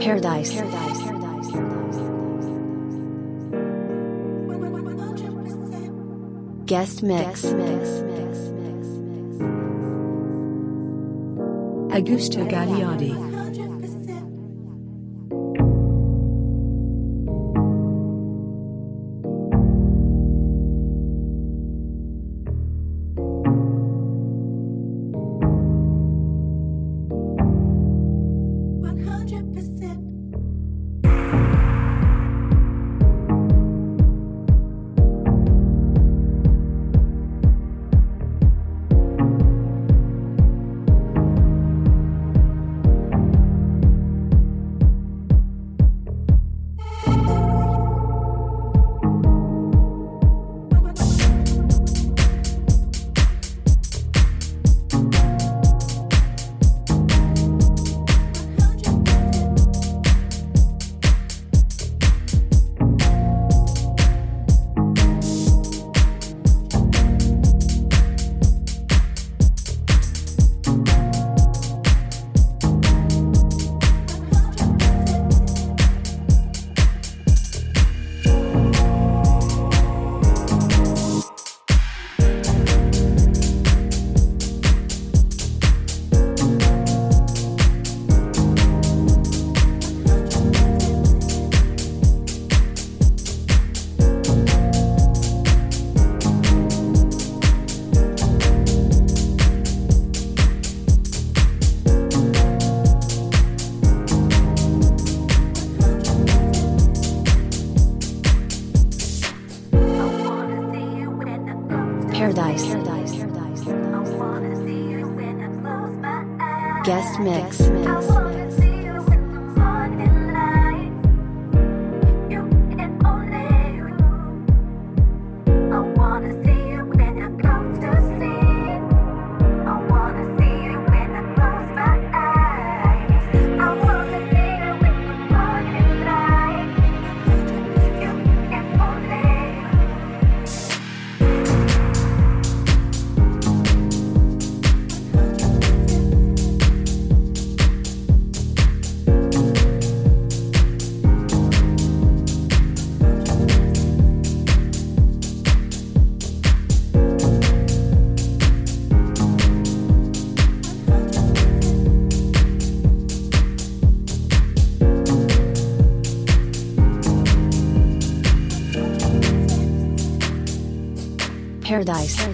Paradise. Guest mix. Augusto Gagliardi. Paradise.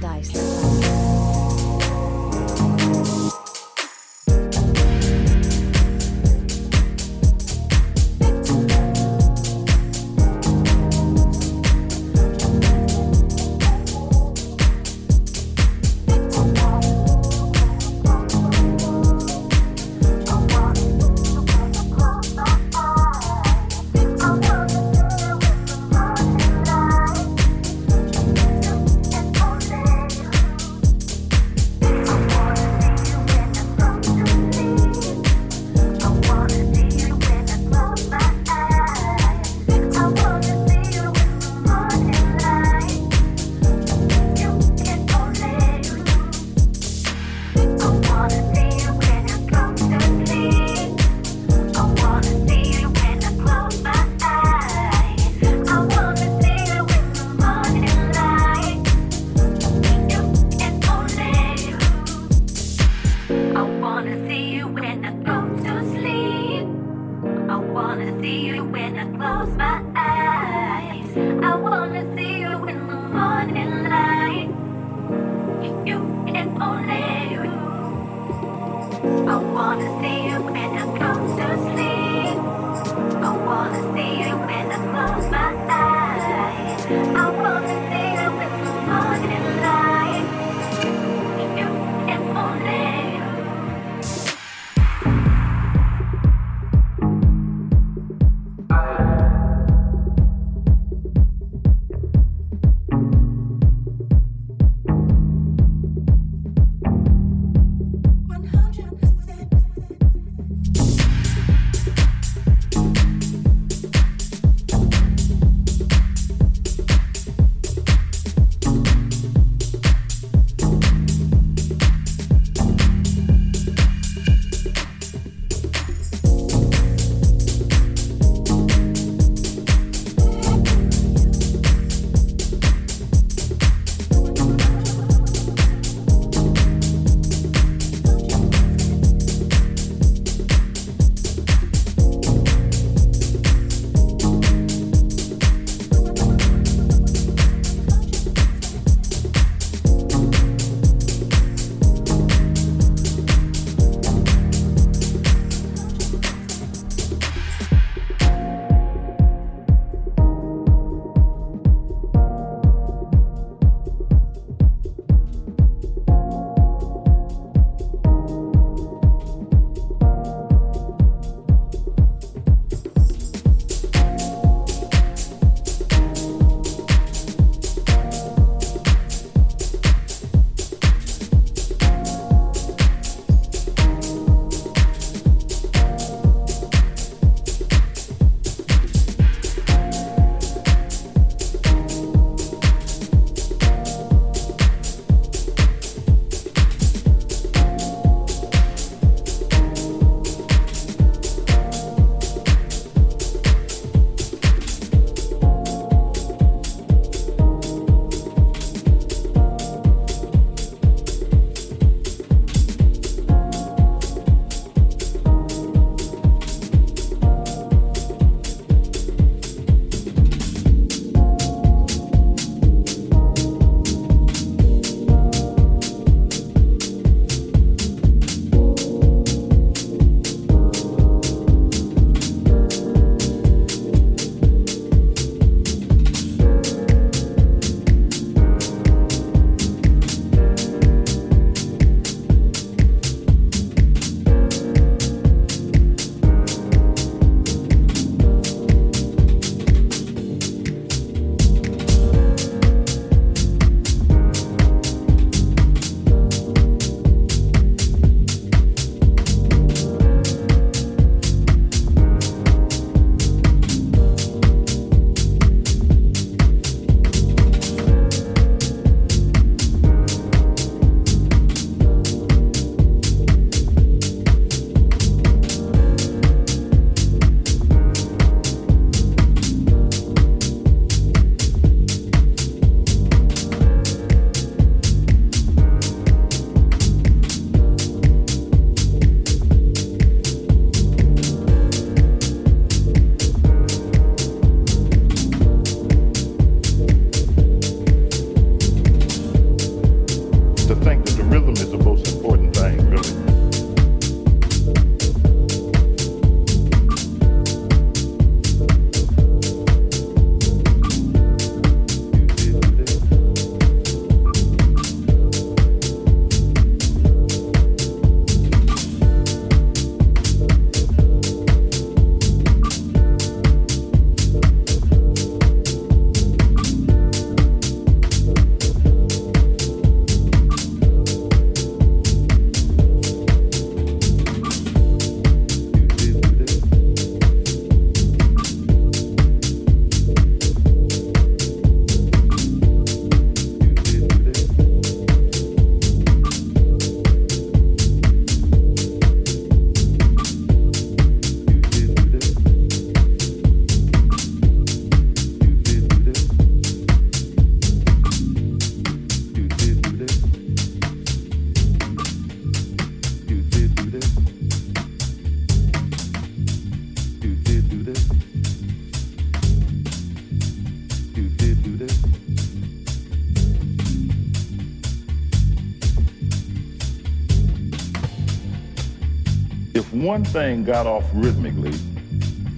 One thing got off rhythmically,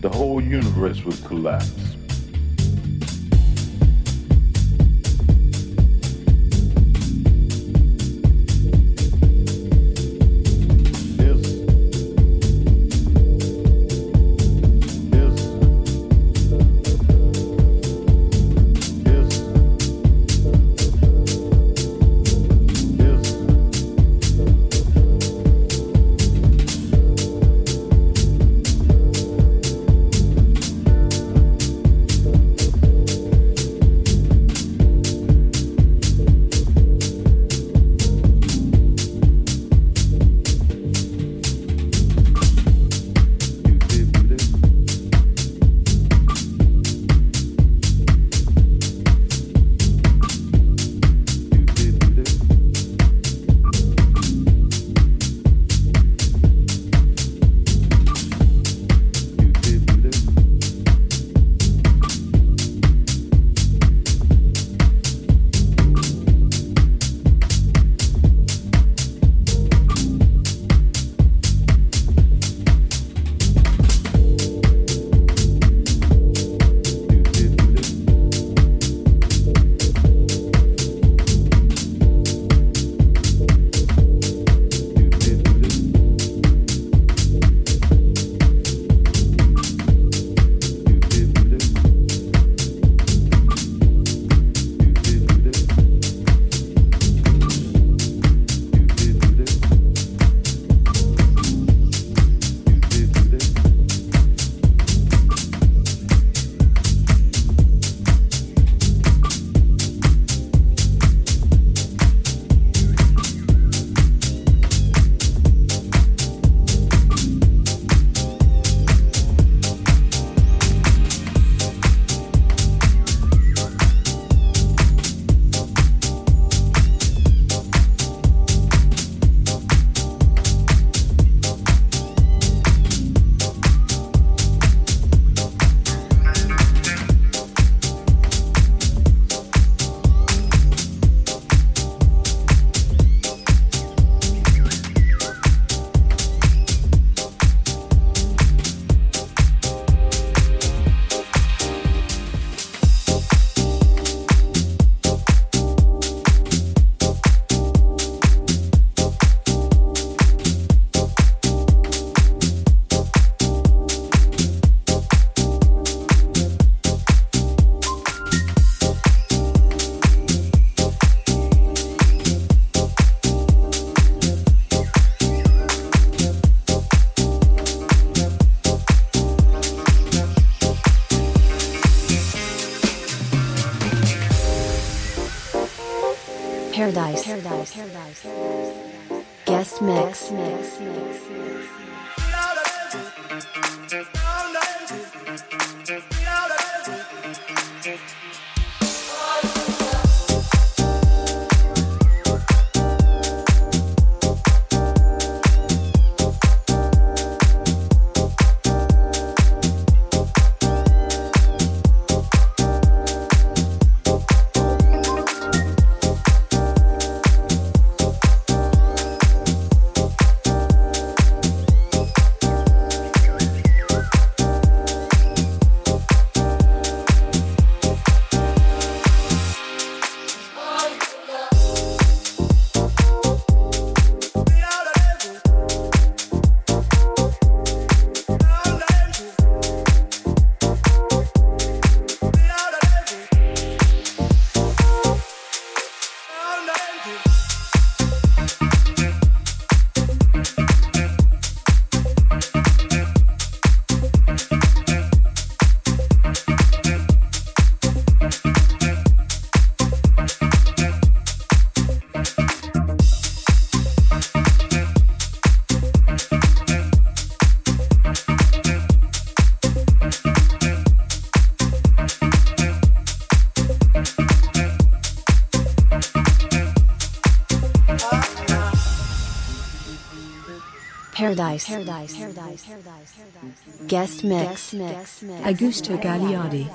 the whole universe would collapse. Paradise. Paradise. Paradise. Guest mix. Guest mix. Augusto Gagliardi.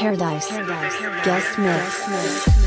Paradise. Guest mix.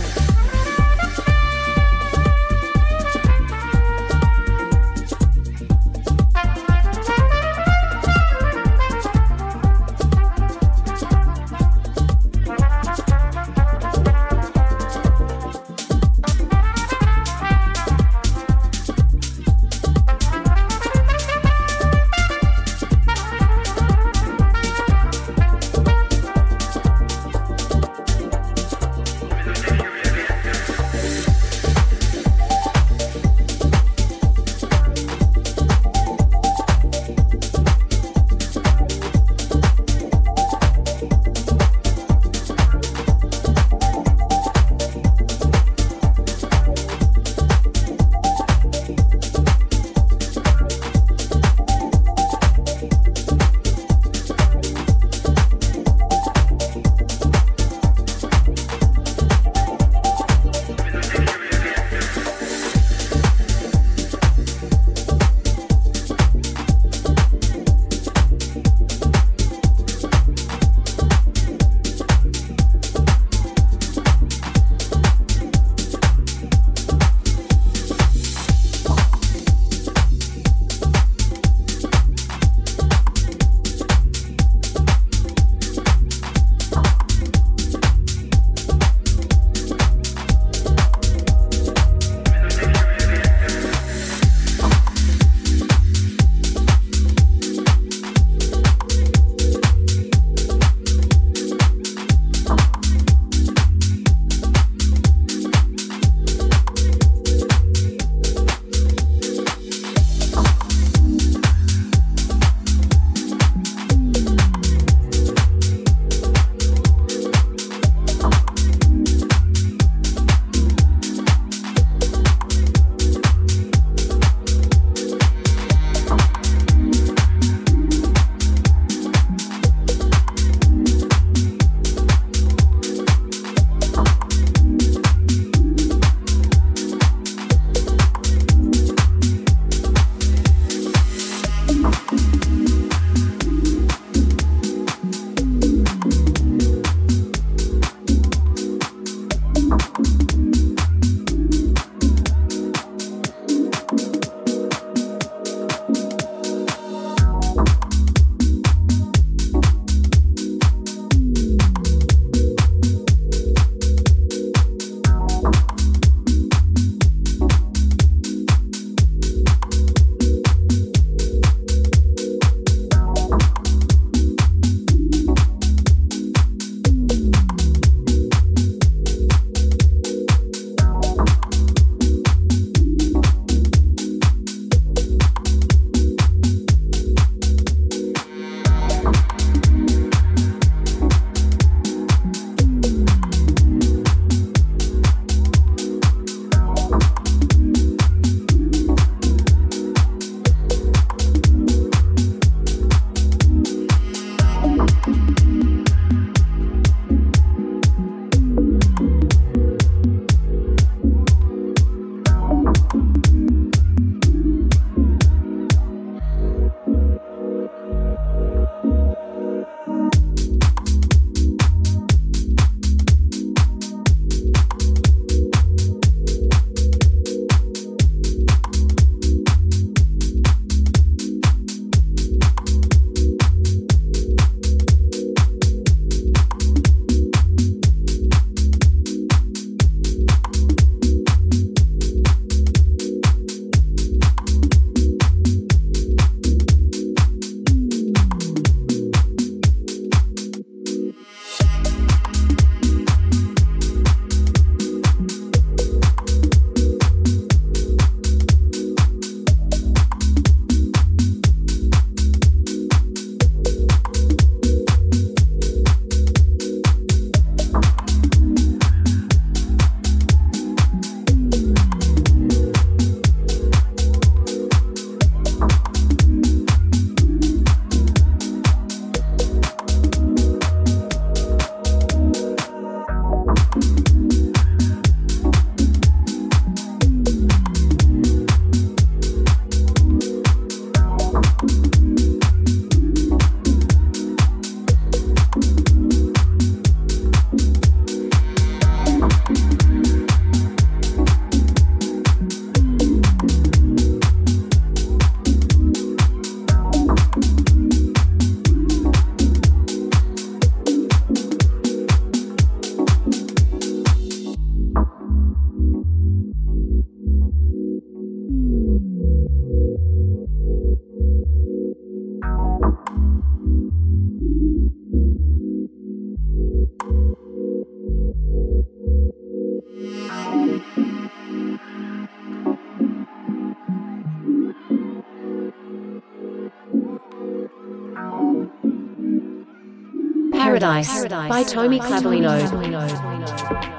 Paradise by Tomy Clavellino.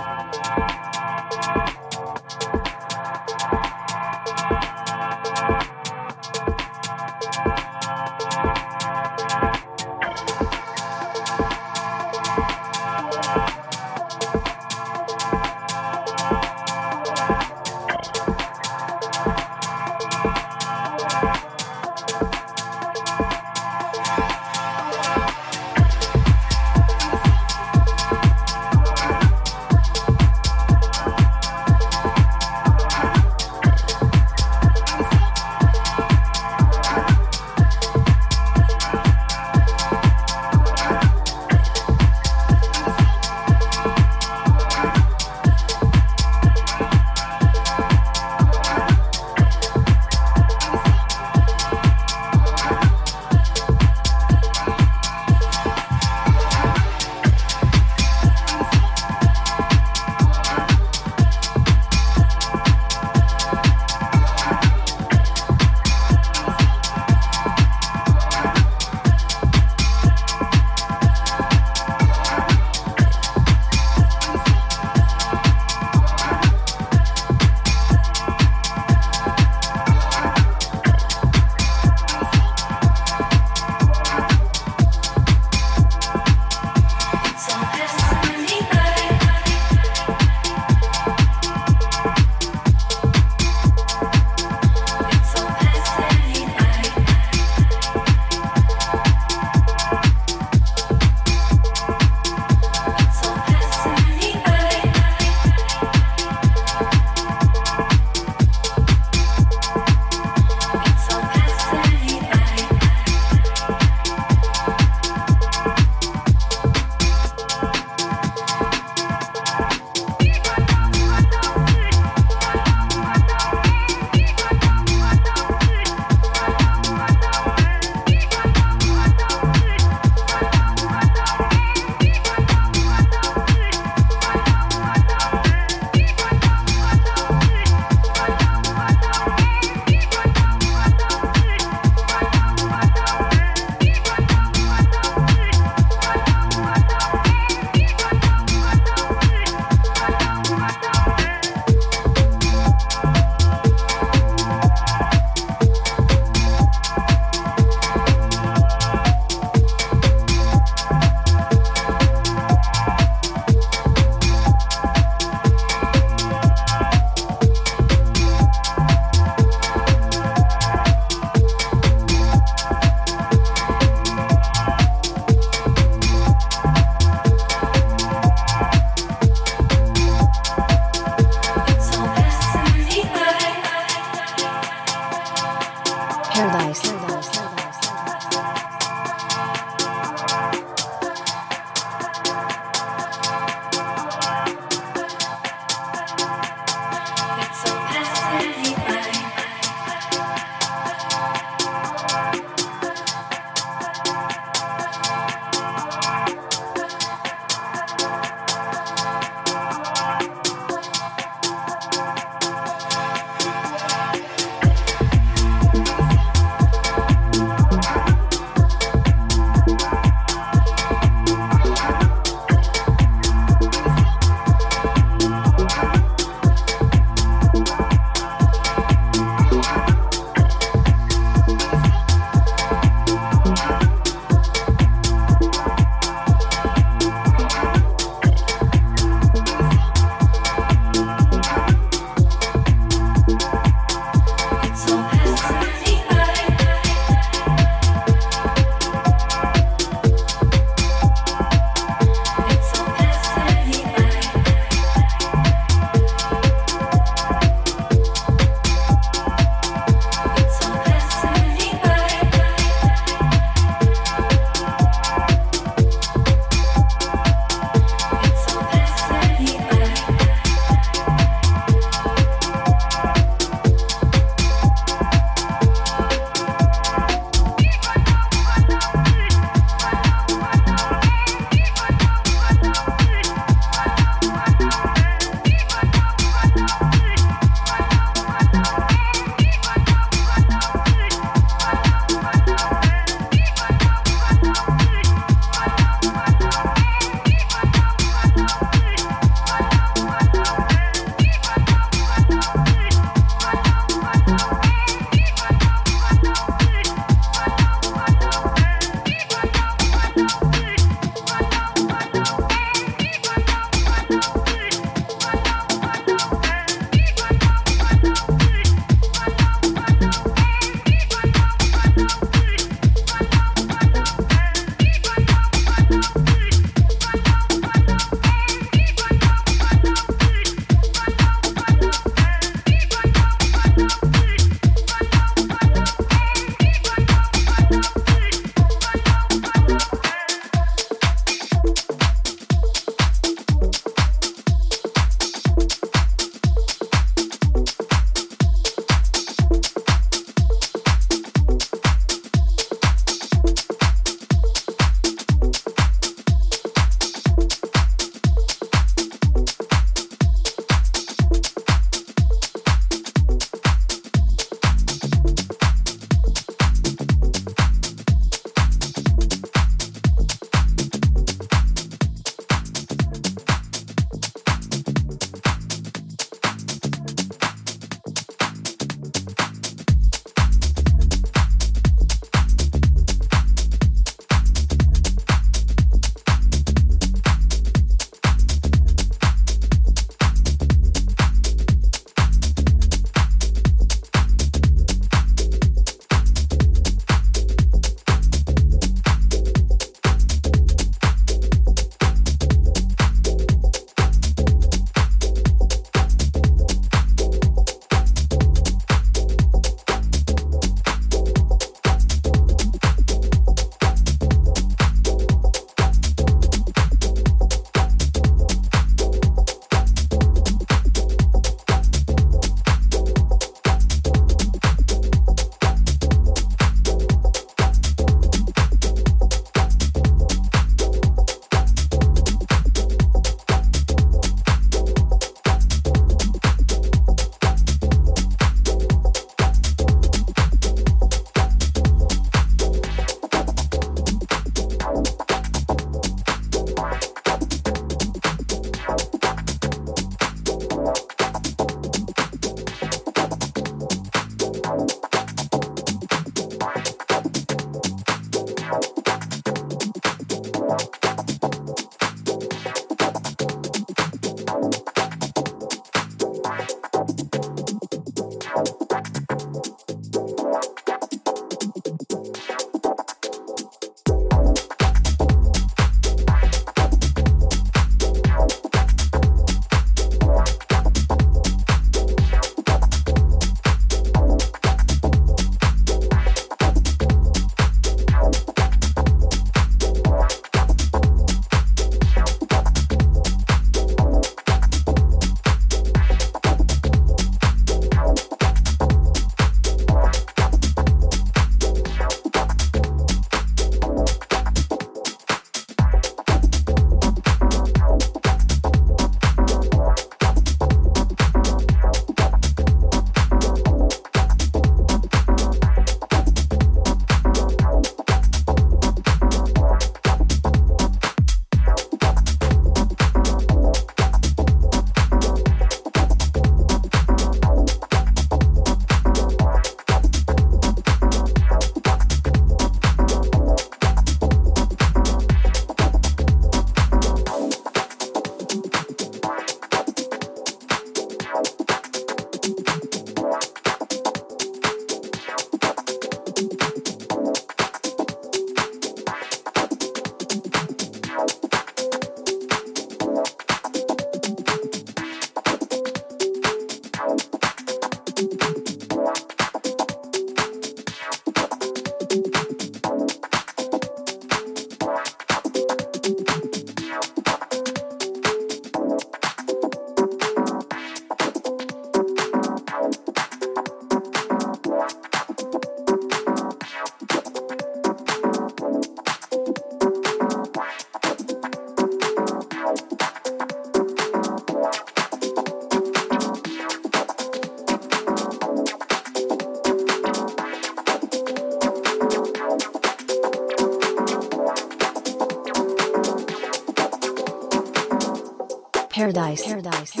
Paradise. Paradise.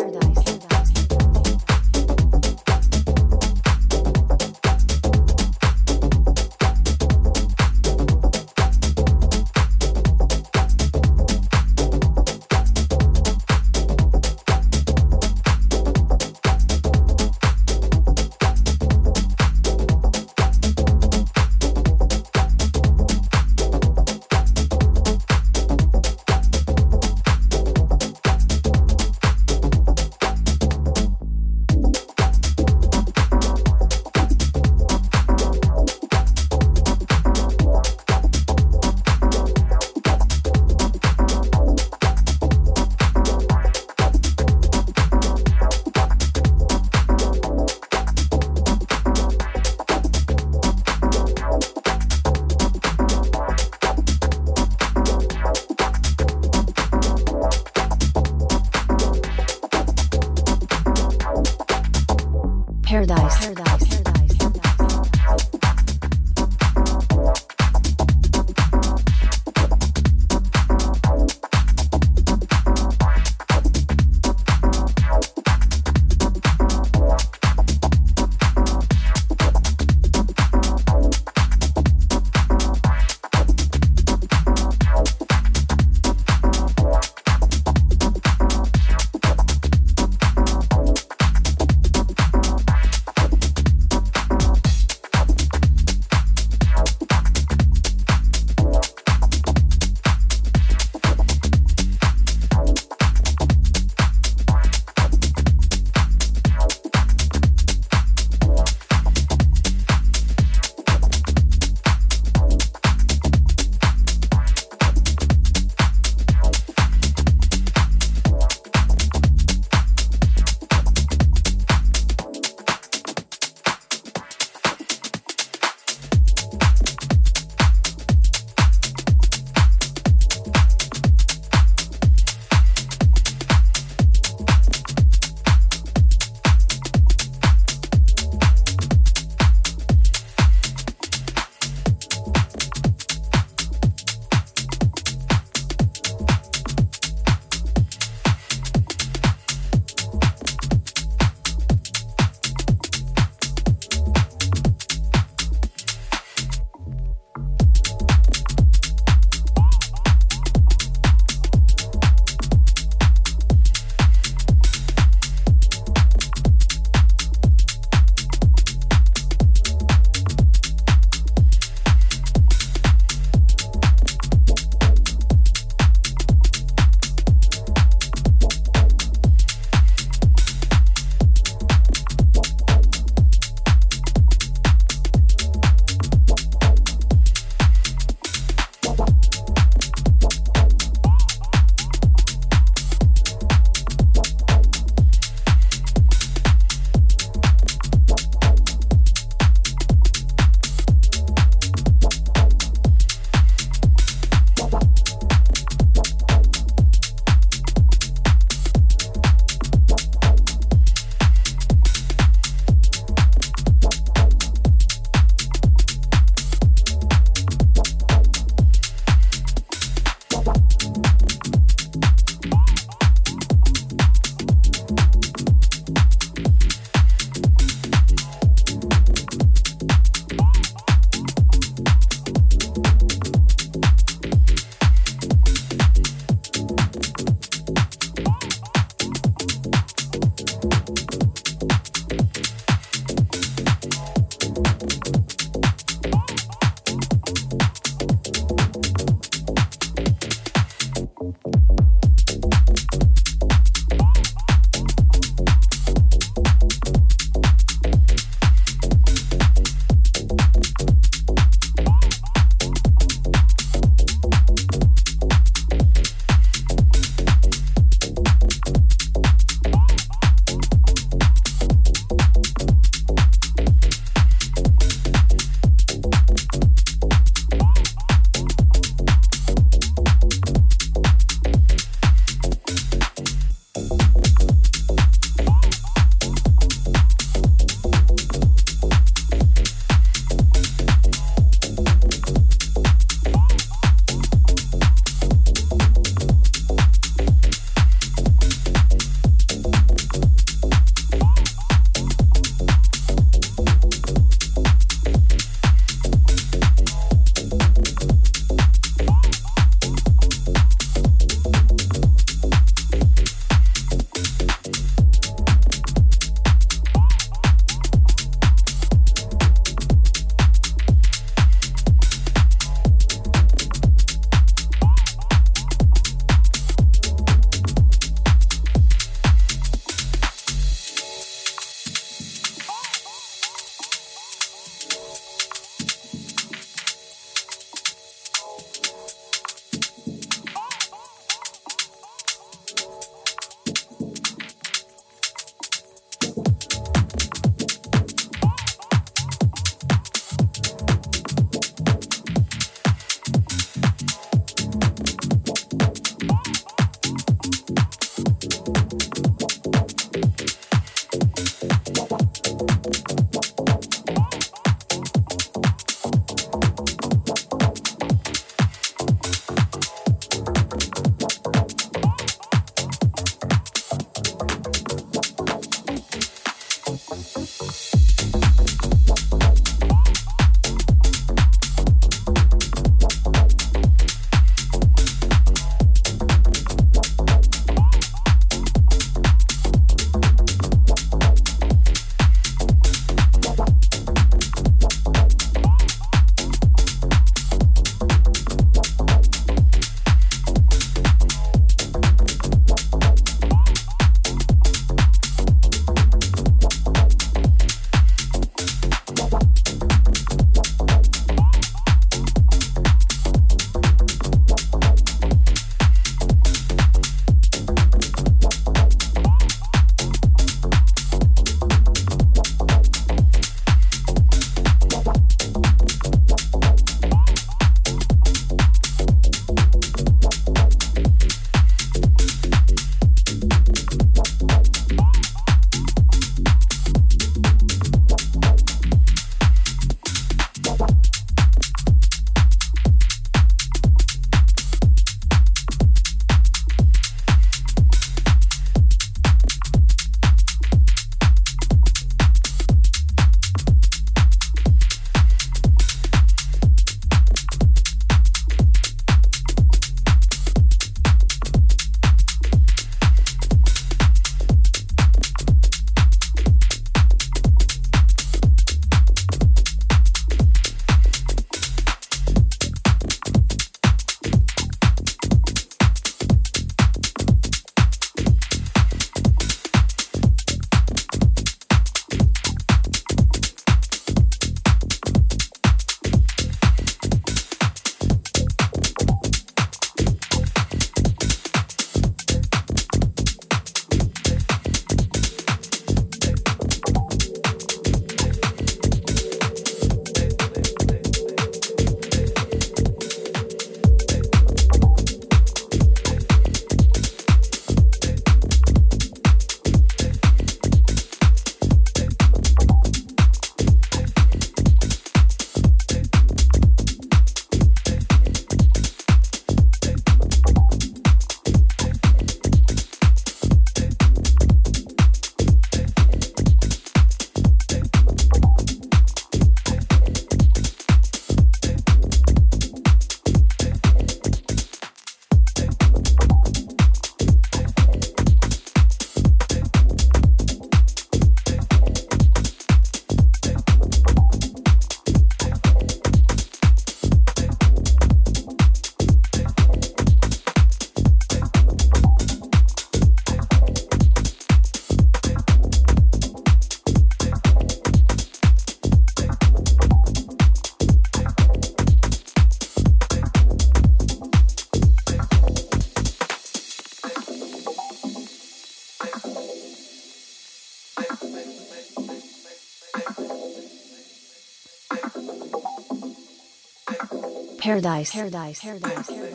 Paradise. Paradise.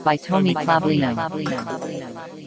by Tomy Clavellino.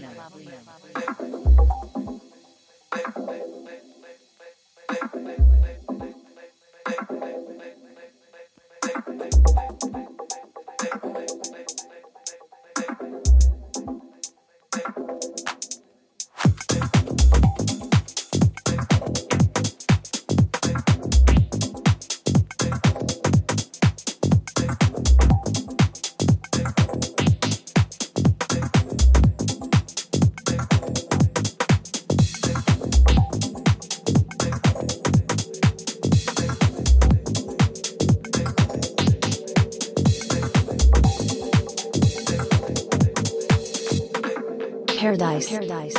Paradise. Paradise.